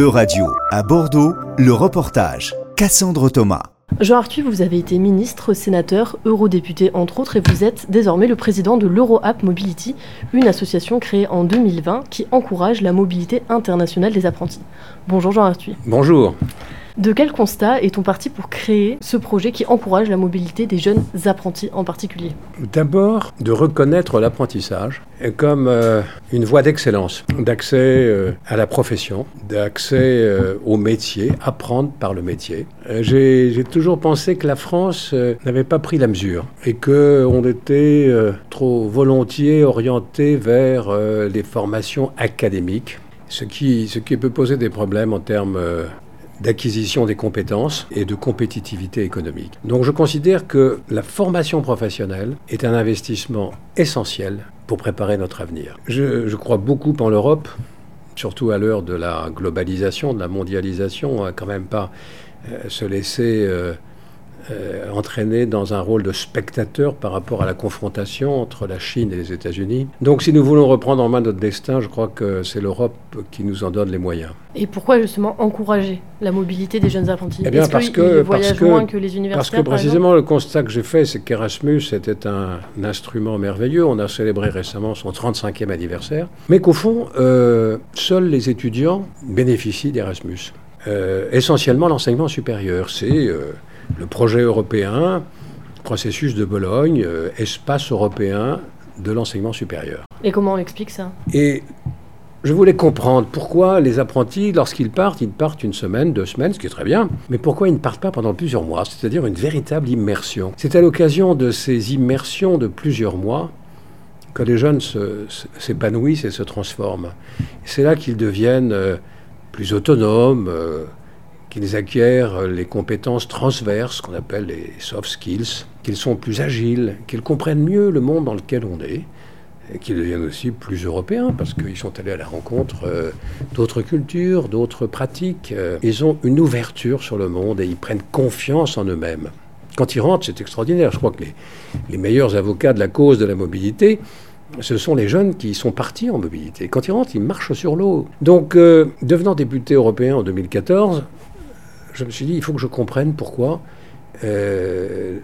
E-Radio, à Bordeaux, le reportage. Cassandre Thomas. Jean Arthuis, vous avez été ministre, sénateur, eurodéputé entre autres, et vous êtes désormais le président de l'EuroApp Mobility, une association créée en 2020 qui encourage la mobilité internationale des apprentis. Bonjour Jean Arthuis. Bonjour. De quel constat est-on parti pour créer ce projet qui encourage la mobilité des jeunes apprentis en particulier? D'abord, de reconnaître l'apprentissage comme euh, une voie d'excellence, d'accès euh, à la profession, d'accès euh, au métier, apprendre par le métier. J'ai toujours pensé que la France n'avait pas pris la mesure et qu'on était trop volontiers orienté vers les formations académiques, ce qui, ce qui peut poser des problèmes en termes d'acquisition des compétences et de compétitivité économique. Donc je considère que la formation professionnelle est un investissement essentiel pour préparer notre avenir. Je, crois beaucoup en l'Europe, surtout à l'heure de la globalisation, de la mondialisation, à quand même pas euh, se laisser... Euh, euh, entraîné dans un rôle de spectateur par rapport à la confrontation entre la Chine et les États-Unis. Donc si nous voulons reprendre en main notre destin, je crois que c'est l'Europe qui nous en donne les moyens. Et pourquoi justement encourager la mobilité des jeunes apprentis? Eh bien parce que, parce que, moins que les universitaires Parce que précisément le constat que j'ai fait, c'est qu'Erasmus était un, instrument merveilleux. On a célébré récemment son 35e anniversaire. Mais qu'au fond, euh, seuls les étudiants bénéficient d'Erasmus. Euh, essentiellement l'enseignement supérieur. C'est le projet européen, processus de Bologne, euh, espace européen de l'enseignement supérieur. Et comment on explique ça? Et je voulais comprendre pourquoi les apprentis, lorsqu'ils partent, ils partent une semaine, deux semaines, ce qui est très bien, mais pourquoi ils ne partent pas pendant plusieurs mois, c'est-à-dire une véritable immersion. C'est à l'occasion de ces immersions de plusieurs mois que les jeunes s'épanouissent et se transforment. C'est là qu'ils deviennent euh, plus autonomes, euh, qu'ils acquièrent les compétences transverses, qu'on appelle les soft skills, qu'ils sont plus agiles, qu'ils comprennent mieux le monde dans lequel on est, et qu'ils deviennent aussi plus européens, parce qu'ils sont allés à la rencontre euh, d'autres cultures, d'autres pratiques. Euh, ils ont une ouverture sur le monde et ils prennent confiance en eux-mêmes. Quand ils rentrent, c'est extraordinaire. Je crois que les, meilleurs avocats de la cause de la mobilité, ce sont les jeunes qui sont partis en mobilité. Quand ils rentrent, ils marchent sur l'eau. Donc, euh, devenant député européen en 2014, je me suis dit, il faut que je comprenne pourquoi euh,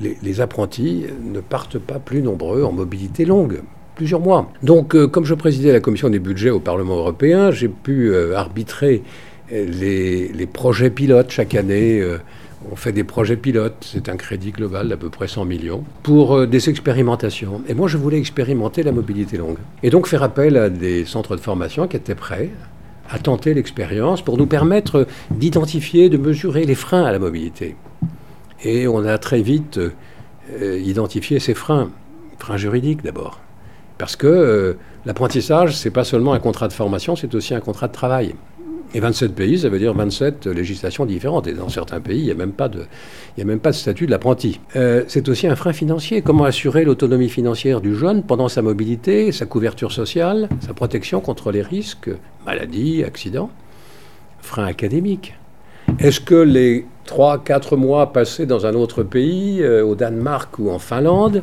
les, apprentis ne partent pas plus nombreux en mobilité longue, plusieurs mois. Donc, euh, comme je présidais la commission des budgets au Parlement européen, j'ai pu euh, arbitrer les, projets pilotes chaque année. on fait des projets pilotes, c'est un crédit global d'à peu près 100 millions, pour des expérimentations. Et moi, je voulais expérimenter la mobilité longue. Et donc faire appel à des centres de formation qui étaient prêts, à tenter l'expérience pour nous permettre d'identifier, de mesurer les freins à la mobilité. Et on a très vite euh, identifié ces freins, freins juridiques d'abord. Parce que euh, l'apprentissage, c'est pas seulement un contrat de formation, c'est aussi un contrat de travail. Et 27 pays, ça veut dire 27 législations différentes. Et dans certains pays, il n'y a, même pas de, a même pas de statut de l'apprenti. Euh, c'est aussi un frein financier. Comment assurer l'autonomie financière du jeune pendant sa mobilité, sa couverture sociale, sa protection contre les risques, maladies, accidents Frein académique. Est-ce que les 3-4 mois passés dans un autre pays, euh, au Danemark ou en Finlande,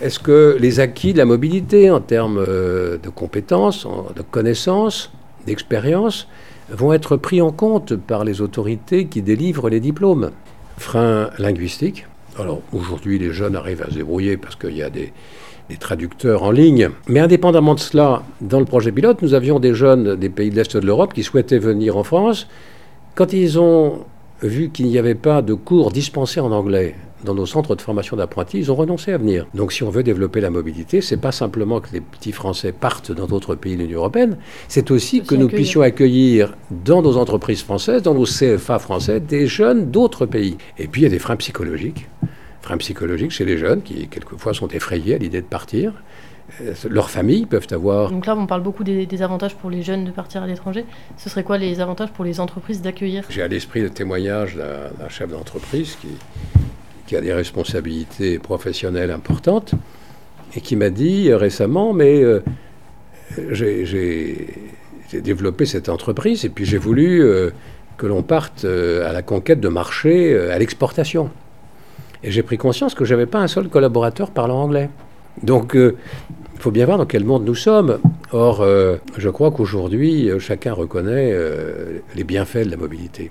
est-ce que les acquis de la mobilité en termes euh, de compétences, de connaissances, d'expérience, vont être pris en compte par les autorités qui délivrent les diplômes? Frein linguistique. Alors aujourd'hui, les jeunes arrivent à se débrouiller parce qu'il y a des, traducteurs en ligne. Mais indépendamment de cela, dans le projet pilote, nous avions des jeunes des pays de l'Est de l'Europe qui souhaitaient venir en France. Quand ils ont vu qu'il n'y avait pas de cours dispensés en anglais dans nos centres de formation d'apprentis, ils ont renoncé à venir. Donc si on veut développer la mobilité, c'est pas simplement que les petits Français partent dans d'autres pays de l'Union européenne, c'est aussi que nous puissions accueillir dans nos entreprises françaises, dans nos CFA français, des jeunes d'autres pays. Et puis il y a des freins psychologiques. Freins psychologiques chez les jeunes qui quelquefois sont effrayés à l'idée de partir. Euh, leurs familles peuvent avoir. Donc là, on parle beaucoup des, avantages pour les jeunes de partir à l'étranger. Ce serait quoi les avantages pour les entreprises d'accueillir? J'ai à l'esprit le témoignage d'un chef d'entreprise qui, qui a des responsabilités professionnelles importantes et qui m'a dit récemment, mais euh, j'ai développé cette entreprise et puis j'ai voulu euh, que l'on parte à la conquête de marchés à l'exportation. Et j'ai pris conscience que je n'avais pas un seul collaborateur parlant anglais. Donc, il faut bien voir dans quel monde nous sommes. Or, euh, je crois qu'aujourd'hui, euh, chacun reconnaît euh, les bienfaits de la mobilité.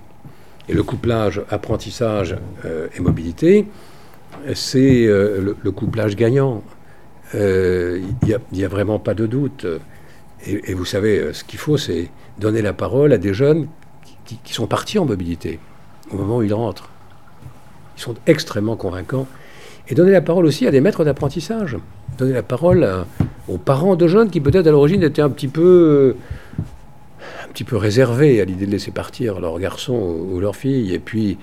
Et le couplage apprentissage et mobilité, c'est le, couplage gagnant. Il n'y a, vraiment pas de doute. Et, vous savez, ce qu'il faut, c'est donner la parole à des jeunes qui sont partis en mobilité au moment où ils rentrent. Ils sont extrêmement convaincants. Et donner la parole aussi à des maîtres d'apprentissage. Donner la parole aux parents de jeunes qui peut-être à l'origine étaient un petit peu un petit peu réservés à l'idée de laisser partir leur garçon ou leur fille, et puis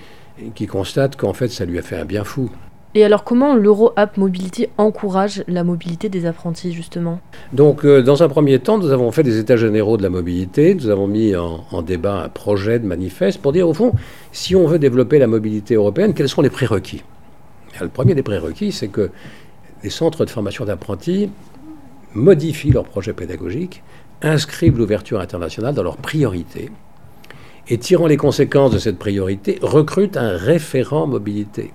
qui constatent qu'en fait ça lui a fait un bien fou. Et alors comment l'Euro App Mobility encourage la mobilité des apprentis justement? Donc euh, dans un premier temps, nous avons fait des états généraux de la mobilité, nous avons mis en, en, débat un projet de manifeste pour dire au fond, si on veut développer la mobilité européenne, quels sont les prérequis? Le premier des prérequis, c'est que les centres de formation d'apprentis modifient leur projet pédagogique, inscrivent l'ouverture internationale dans leurs priorités et, tirant les conséquences de cette priorité, recrutent un référent mobilité.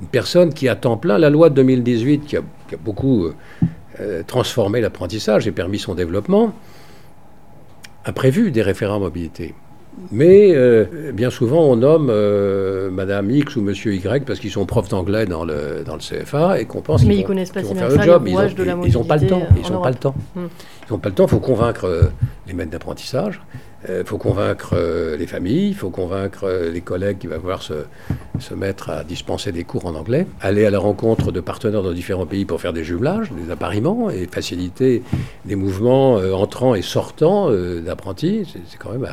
Une personne qui, à temps plein, la loi de 2018, qui a, beaucoup euh, euh, transformé l'apprentissage et permis son développement, a prévu des référents mobilité. Mais euh, bien souvent, on nomme euh, Madame X ou Monsieur Y parce qu'ils sont profs d'anglais dans le, dans le CFA et qu'on pense qu'ils vont, connaissent pas faire le job. Ils n'ont pas le temps. Ils n'ont pas le temps. Ils n'ont pas le temps. Il faut convaincre les maîtres d'apprentissage. Il faut convaincre les familles. Il faut convaincre les collègues qui vont pouvoir se, se mettre à dispenser des cours en anglais. Aller à la rencontre de partenaires dans différents pays pour faire des jumelages, des appariements et faciliter des mouvements entrants et sortants d'apprentis. C'est quand même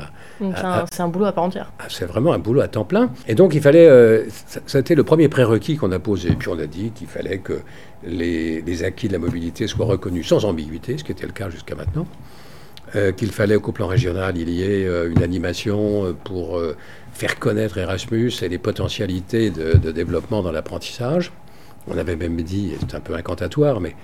c'est un, boulot à part entière. Ah, c'est vraiment un boulot à temps plein. Et donc, il fallait. Euh, ça, a été le premier prérequis qu'on a posé. Puis, on a dit qu'il fallait que les, acquis de la mobilité soient reconnus sans ambiguïté, ce qui était le cas jusqu'à maintenant. Euh, qu'il fallait qu'au plan régional, il y ait euh, une animation pour faire connaître Erasmus et les potentialités de développement dans l'apprentissage. On avait même dit, c'est un peu incantatoire, mais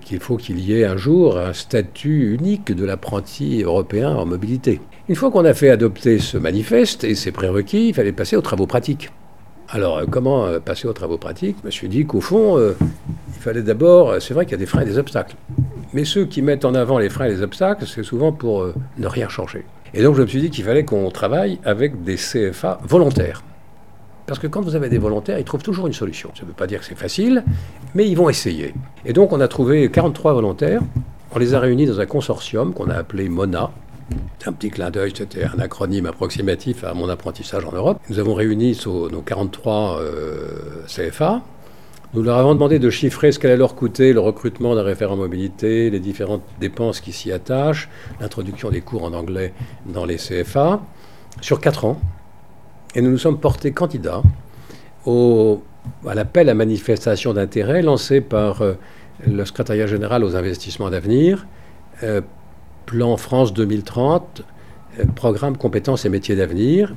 qu'il faut qu'il y ait un jour un statut unique de l'apprenti européen en mobilité. Une fois qu'on a fait adopter ce manifeste et ses prérequis, il fallait passer aux travaux pratiques. Alors, euh, comment euh, passer aux travaux pratiques? Je me suis dit qu'au fond, euh, il fallait d'abord, c'est vrai qu'il y a des freins et des obstacles, mais ceux qui mettent en avant les freins et les obstacles, c'est souvent pour ne rien changer. Et donc, je me suis dit qu'il fallait qu'on travaille avec des CFA volontaires. Parce que quand vous avez des volontaires, ils trouvent toujours une solution. Ça ne veut pas dire que c'est facile, mais ils vont essayer. Et donc on a trouvé 43 volontaires. On les a réunis dans un consortium qu'on a appelé MONA. Un petit clin d'œil, c'était un acronyme approximatif à mon apprentissage en Europe. Nous avons réuni nos 43 euh, CFA. Nous leur avons demandé de chiffrer ce qu'allait leur coûter le recrutement d'un référent mobilité, les différentes dépenses qui s'y attachent, l'introduction des cours en anglais dans les CFA, sur 4 ans. Et nous nous sommes portés candidats au, à l'appel à manifestation d'intérêt lancé par euh, le secrétariat général aux investissements d'avenir, euh, Plan France 2030, euh, programme compétences et métiers d'avenir.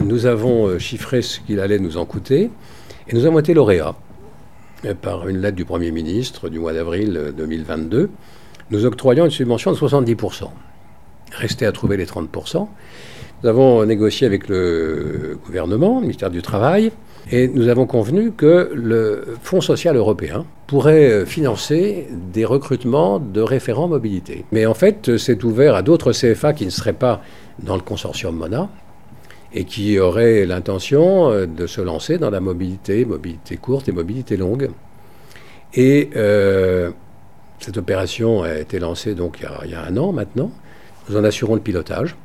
Nous avons chiffré ce qu'il allait nous en coûter et nous avons été lauréats par une lettre du Premier ministre du mois d'avril 2022, nous octroyant une subvention de 70%. Restait à trouver les 30%. Nous avons négocié avec le gouvernement, le ministère du Travail, et nous avons convenu que le Fonds social européen pourrait financer des recrutements de référents mobilité. Mais en fait, c'est ouvert à d'autres CFA qui ne seraient pas dans le consortium MONA et qui auraient l'intention de se lancer dans la mobilité, mobilité courte et mobilité longue. Et euh, cette opération a été lancée donc il y a un an maintenant. Nous en assurons le pilotage.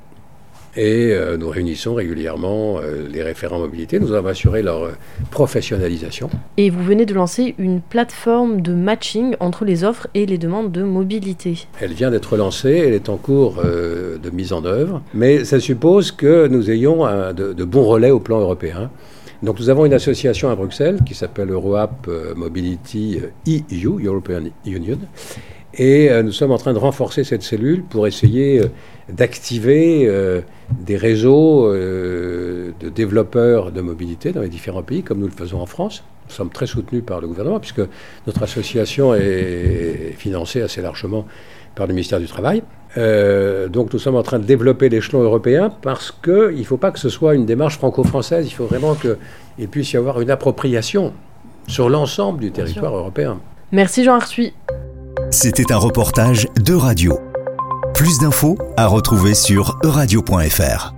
Et euh, nous réunissons régulièrement euh, les référents mobilité. Nous avons assuré leur euh, professionnalisation. Et vous venez de lancer une plateforme de matching entre les offres et les demandes de mobilité. Elle vient d'être lancée, elle est en cours de mise en œuvre, mais ça suppose que nous ayons de, de, bons relais au plan européen. Donc nous avons une association à Bruxelles qui s'appelle EuroApp Mobility EU, European Union, et nous sommes en train de renforcer cette cellule pour essayer d'activer euh, des réseaux euh, de développeurs de mobilité dans les différents pays, comme nous le faisons en France. Nous sommes très soutenus par le gouvernement, puisque notre association est financée assez largement par le ministère du Travail. Euh, donc nous sommes en train de développer l'échelon européen parce qu'il ne faut pas que ce soit une démarche franco-française, il faut vraiment qu'il puisse y avoir une appropriation sur l'ensemble du territoire européen. Merci Jean Arsuy. C'était un reportage de radio. Plus d'infos à retrouver sur euradio.fr.